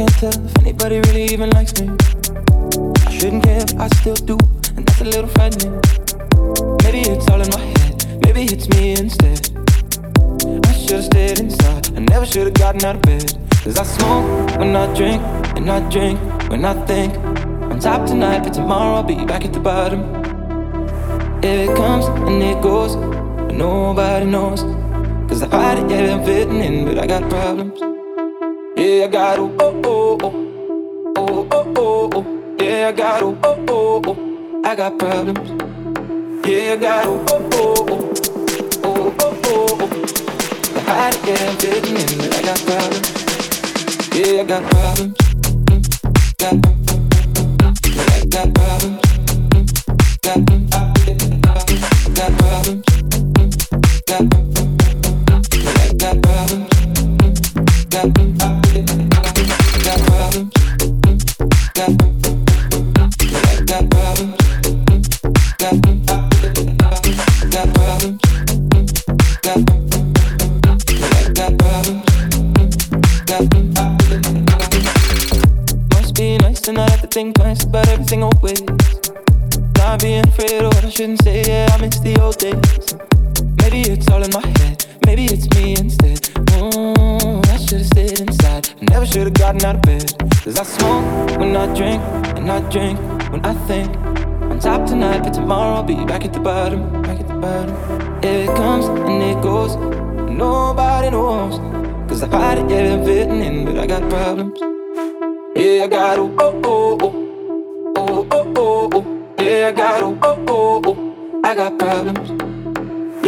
can't tell if anybody really even likes me. I shouldn't care, but I still do, and that's a little frightening. Maybe it's all in my head, maybe it's me instead. I should've stayed inside, I never should've gotten out of bed. Cause I smoke when I drink, and I drink when I think. On top tonight, but tomorrow I'll be back at the bottom. It comes and it goes, but nobody knows. Cause I fight it, yeah, I'm fitting in, but I got problems. Yeah, I got oh, oh, oh, oh, oh, oh, oh, oh. Yeah, I got oh, oh, oh, oh. I got problems. Yeah, I got oh, oh, oh, oh, oh, oh, oh, oh. I fight it, yeah, I'm fitting in, but I got problems. Yeah, I got problems. Problems. Got, got problems. Got, got problems. Got, got problems. Got, got shouldn't say, yeah, I miss the old days. Maybe it's all in my head, maybe it's me instead. Mm, I should've stayed inside, I never should've gotten out of bed. Cause I smoke when I drink, and I drink when I think. On top tonight, but tomorrow I'll be back at the bottom, back at the bottom. It comes and it goes, nobody knows. Cause I fight it, yeah, I'm fitting in, but I got problems. Yeah, I got oh, oh, oh, oh, oh, oh, oh. Yeah, I got oh, oh, oh. I got problems.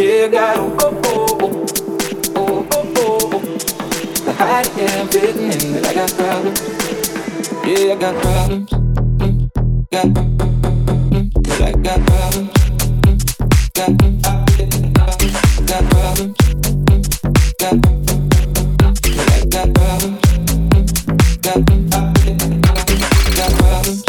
Yeah, I got problems. Yeah, I got problems. Mm, got problems. I got problems. Got problems. Got problems.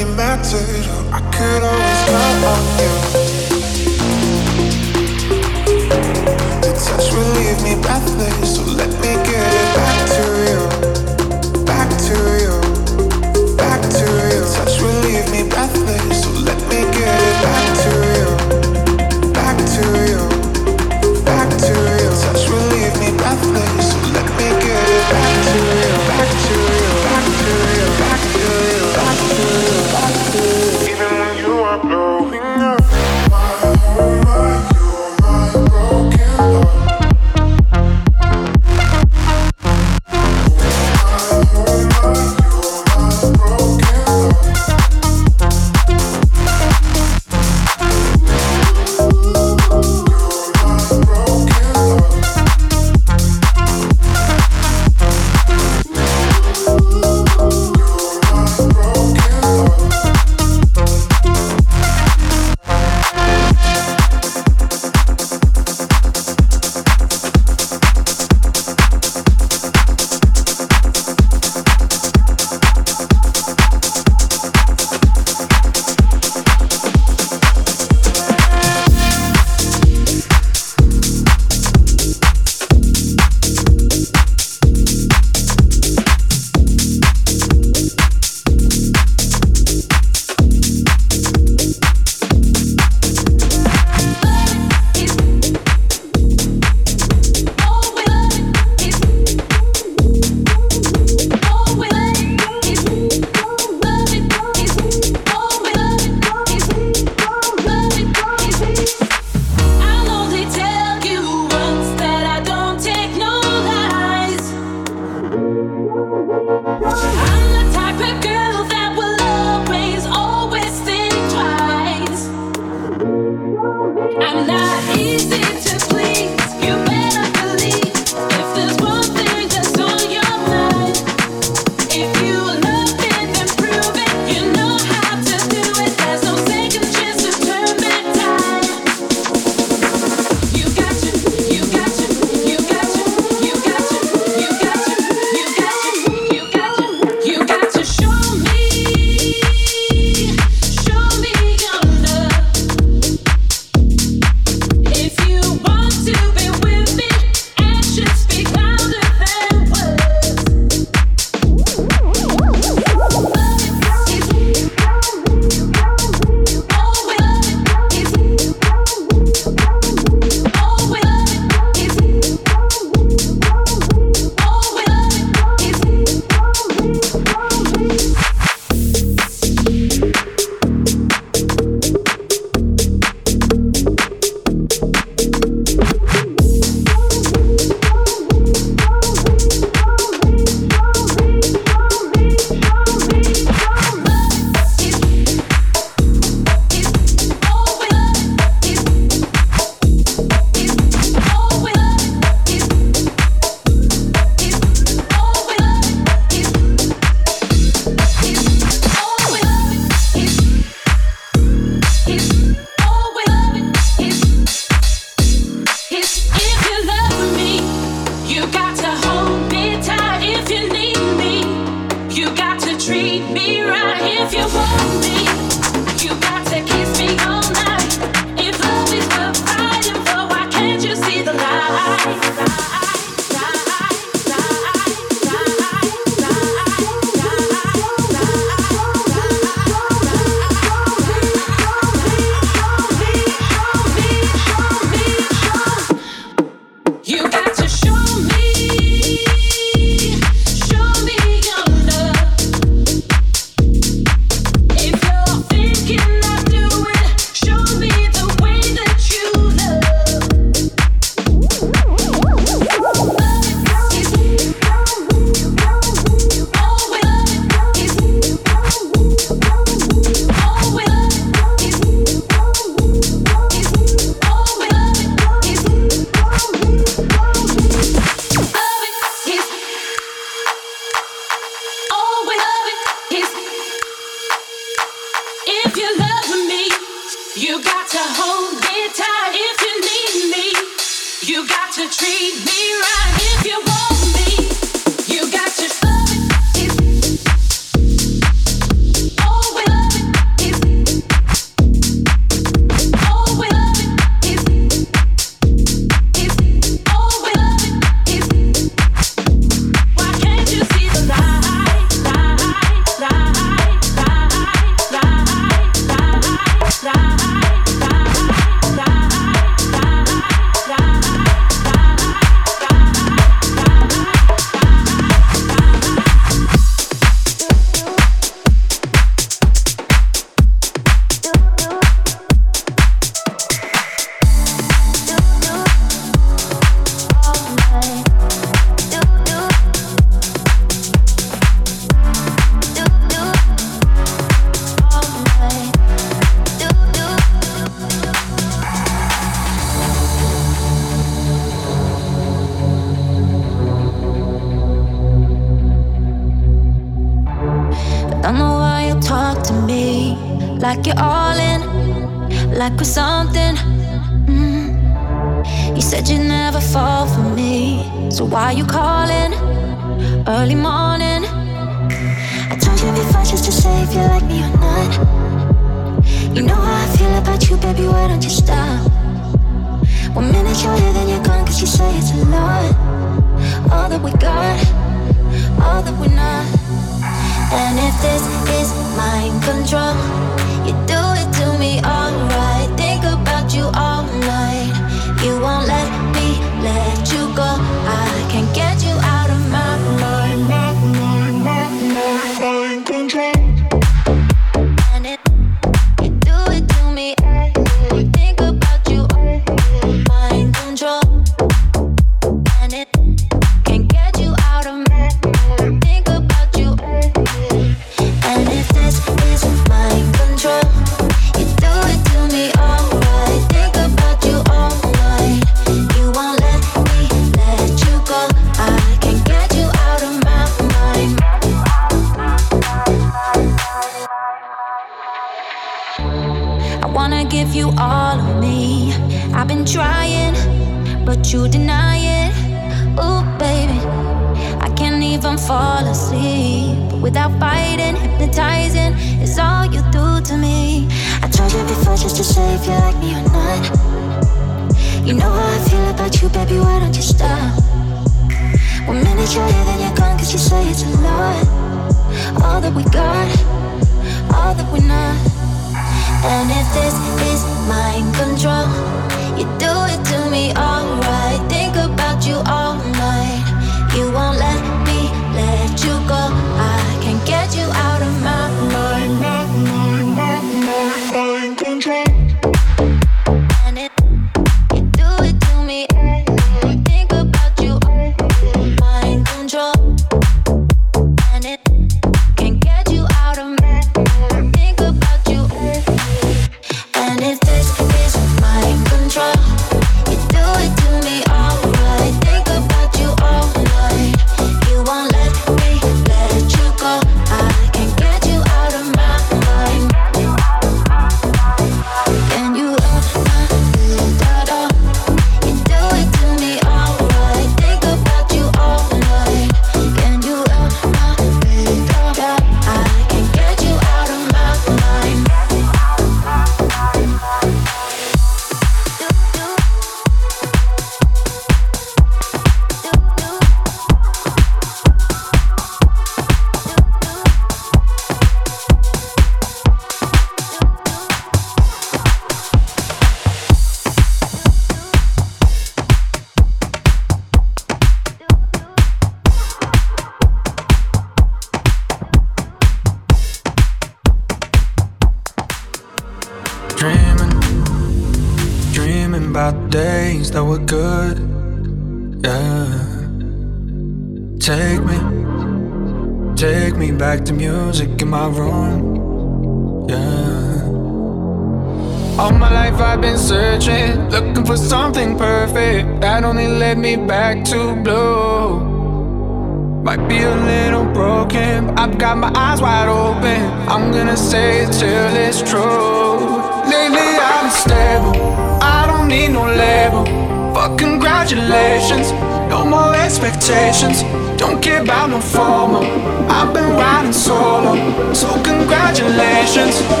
About no formal. I've been riding solo, so congratulations.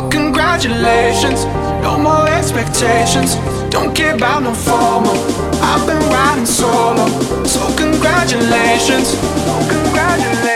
Fuck congratulations, no more expectations. Don't care about no formal. I've been riding solo, so congratulations, oh, congratulations.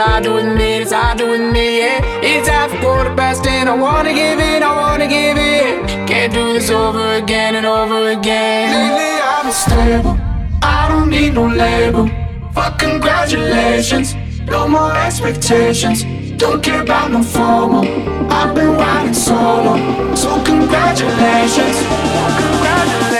Do with me, it's do with me, yeah. It's half quarter past and I wanna give it, I wanna give it. Can't do this over again and over again. Lately I'm unstable, I don't need no label. Fuck congratulations, no more expectations. Don't care about no formal. I've been riding solo, so congratulations, congratulations.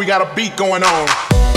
we got a beat going on.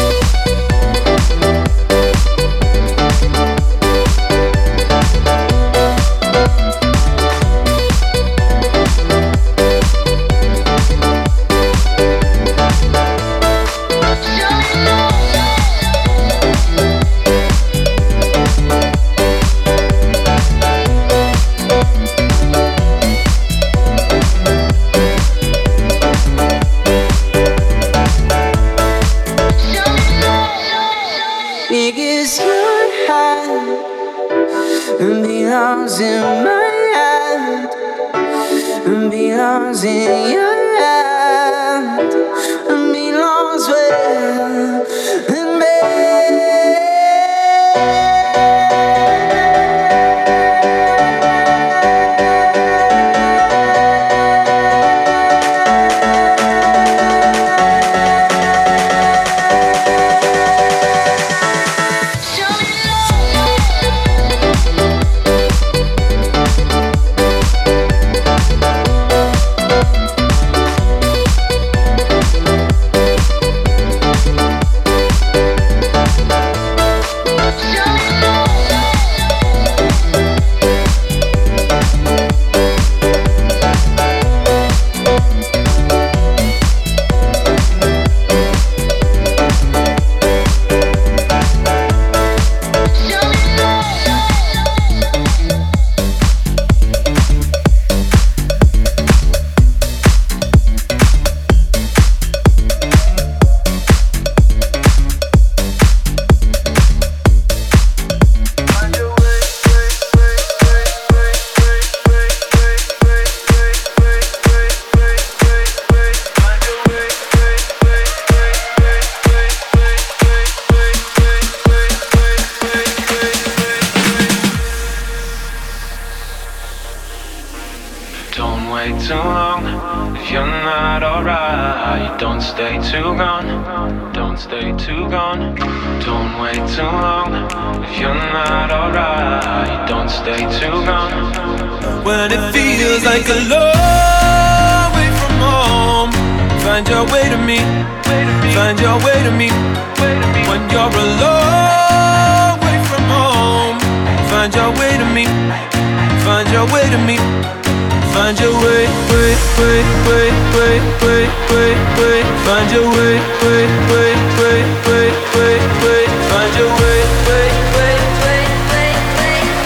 your way to me. Find your way, way, way, way, way, way, way, way. Find your way, way, way, way, way, way, way. Find your way, way, way, way, way, way, way,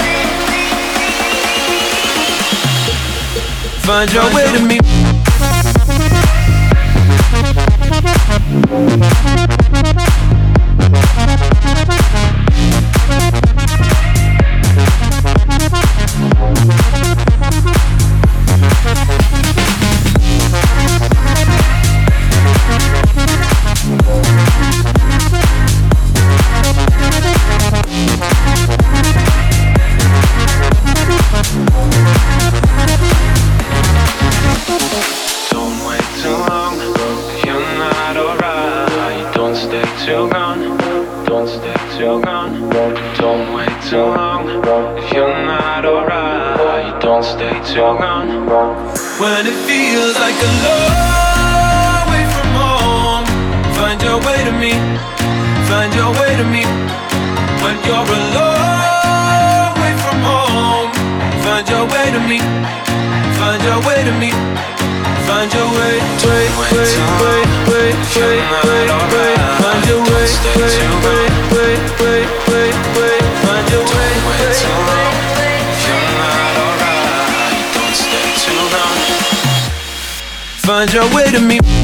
way. Find your way to me. your way to me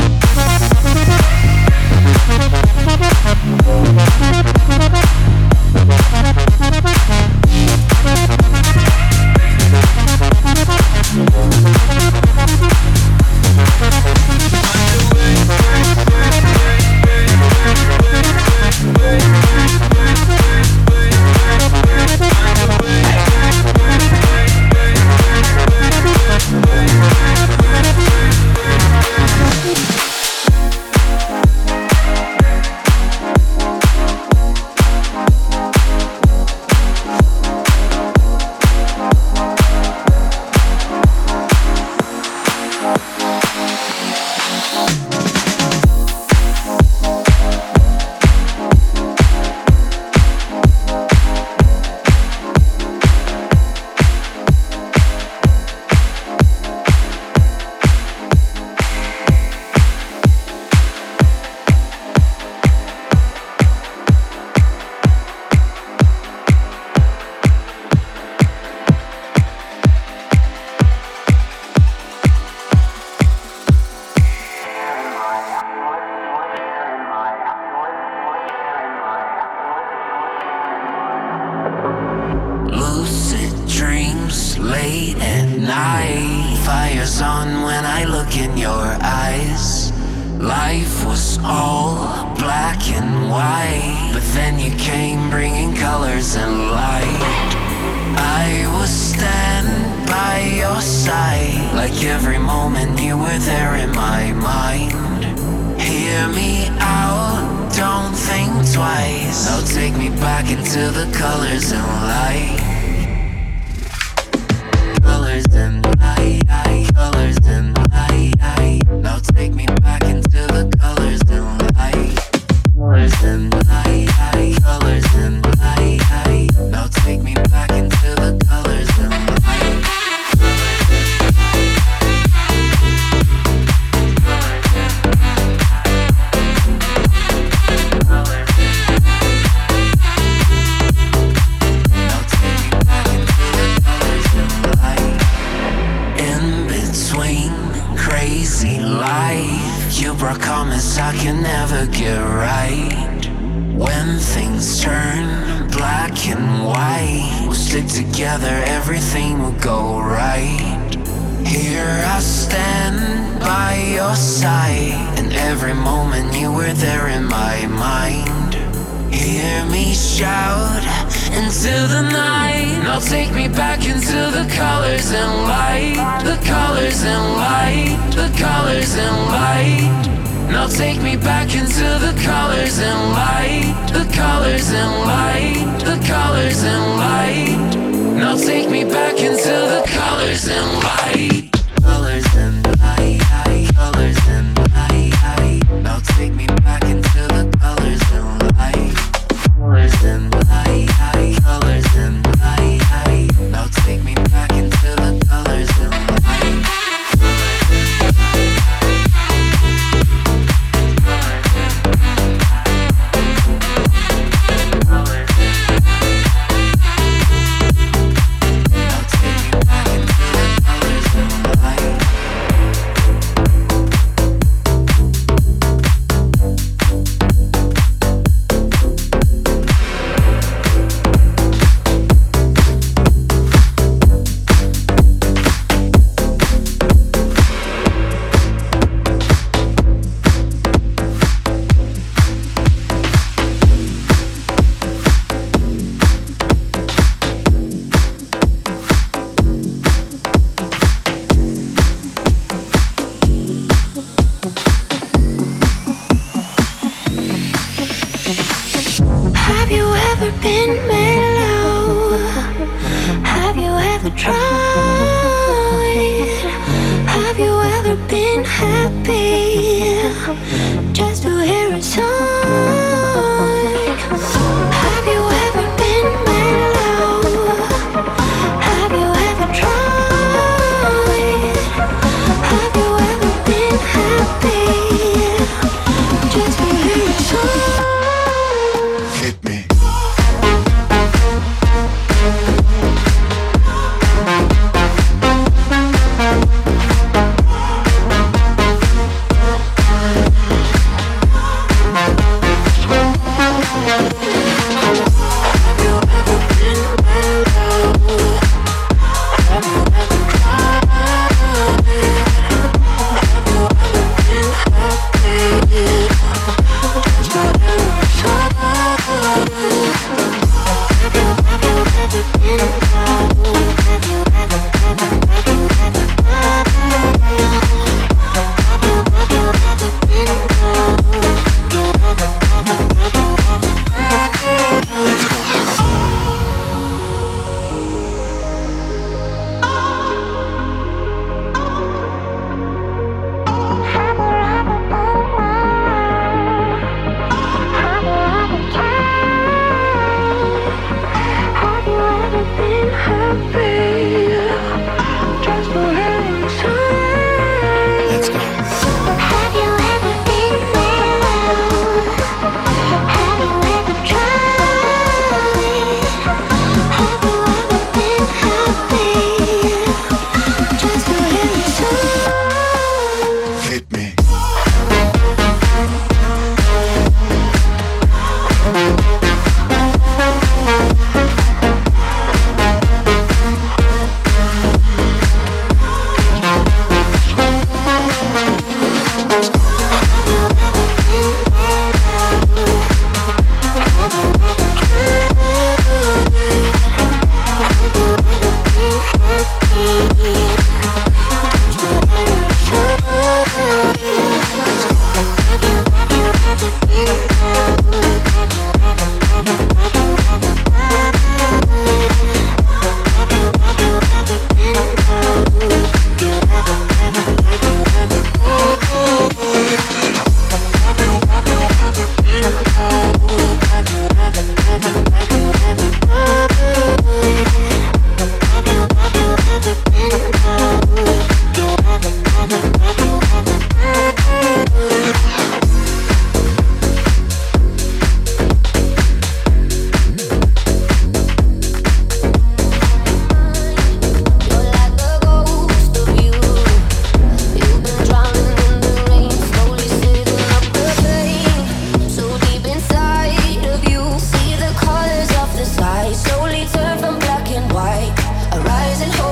turn from black and white, a rising. hope.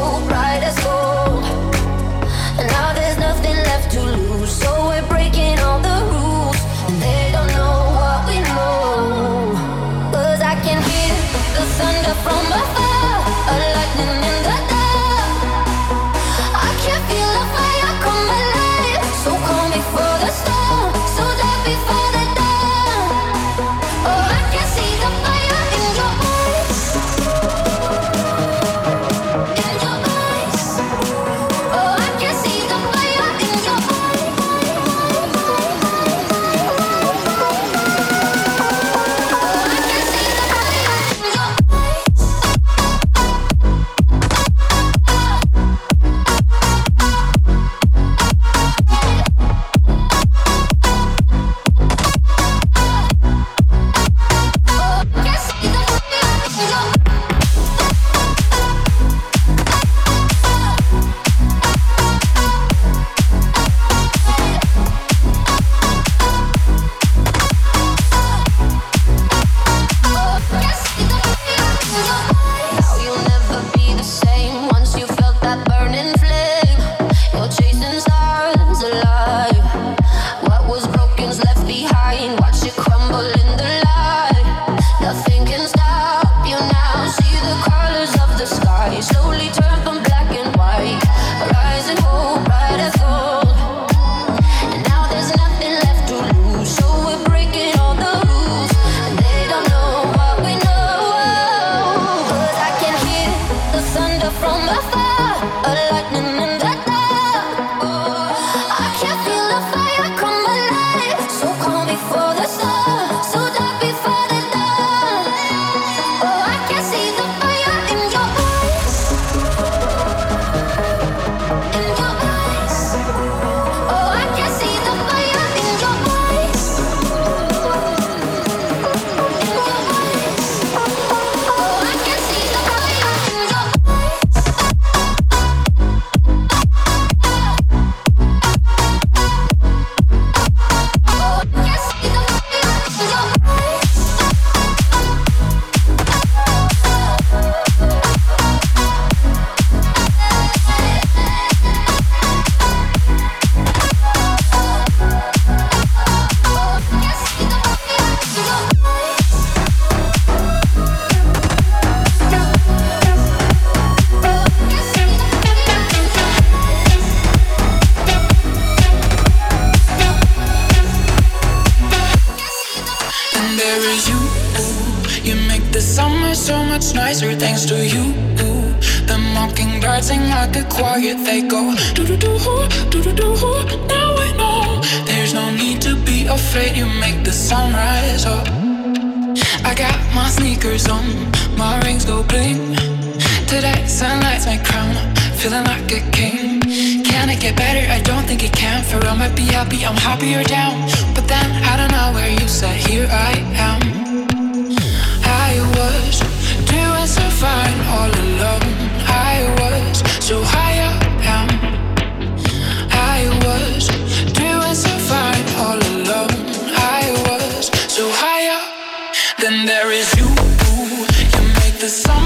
Then there is you, you make the song.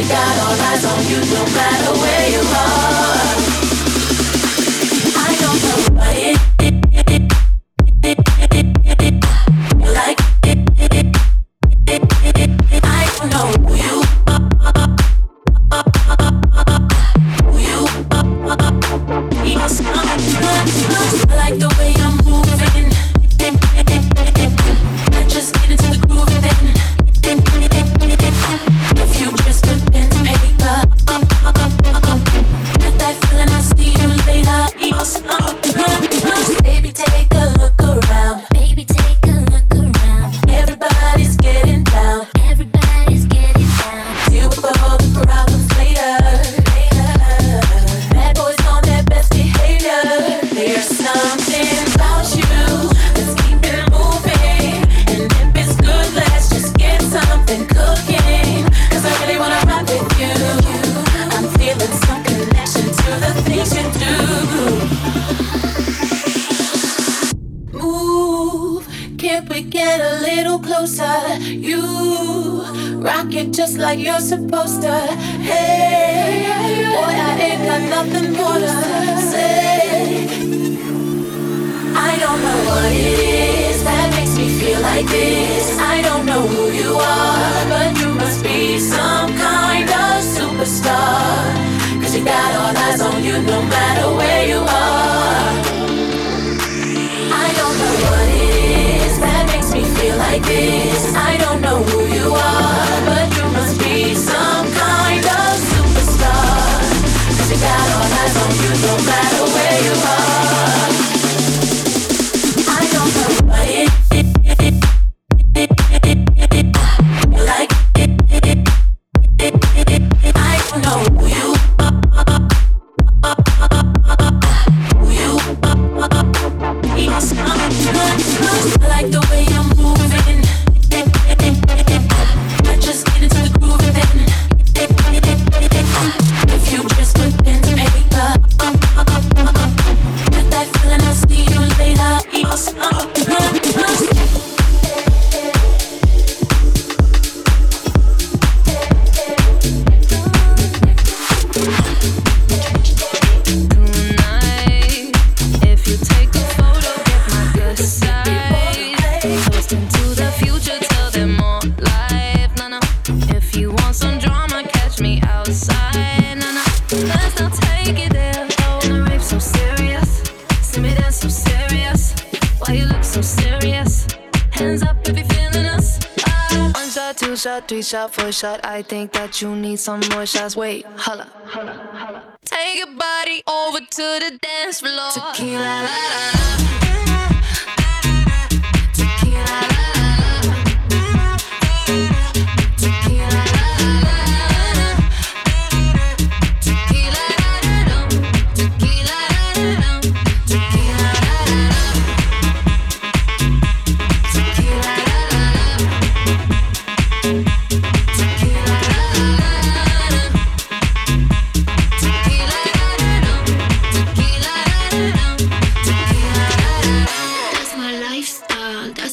You got all eyes on you no matter where you are. Shot for shot. I think that you need some more shots. Wait, holla. Take your body over to the dance floor.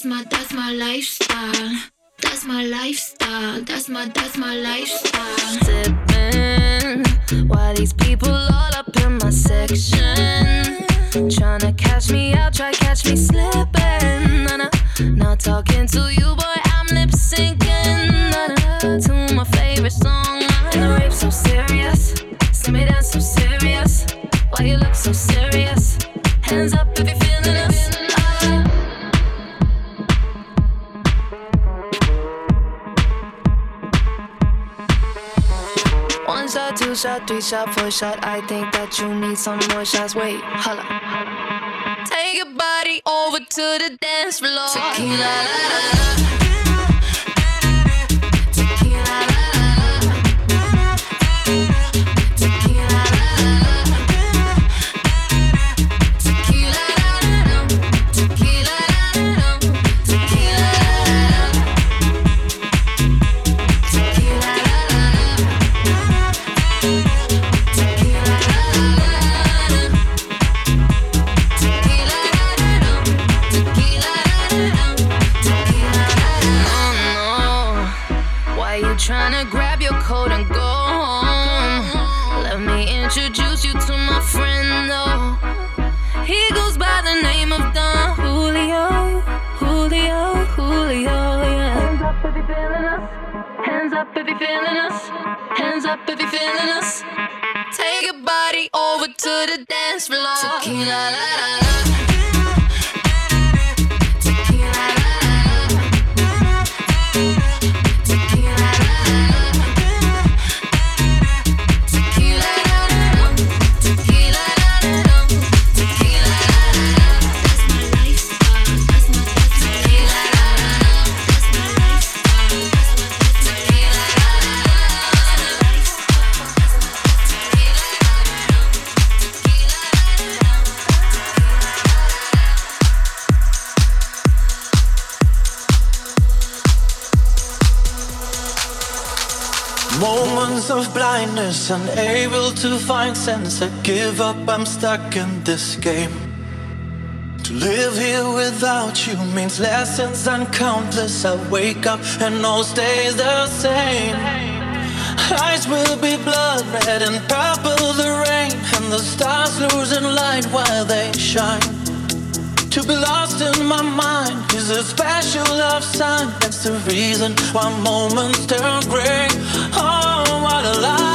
my that's my lifestyle. That's my lifestyle. That's my that's my lifestyle. Sipping, why these people all up in my section? Tryna catch me out, try catch me slipping. Nah, nah. Not talking to you, boy, I'm lip syncing nah, to my favorite song. And the rape so serious, send me down so serious. Why you look so serious? Hands up if you three shot, four shot. I think that you need some more shots. Wait, holla. Take your body over to the dance floor. Tequila, la, la, la. If you're feeling us. Hands up if you're feeling us. Take your body over to the dance floor. Tequila, la, la, unable to find sense. I give up, I'm stuck in this game. To live here without you means lessons uncountless. I wake up and all stays the same. Eyes will be blood red and purple, the rain, and the stars losing light while they shine. To be lost in my mind is a special love sign. That's the reason why moments turn gray. Oh, what a lie.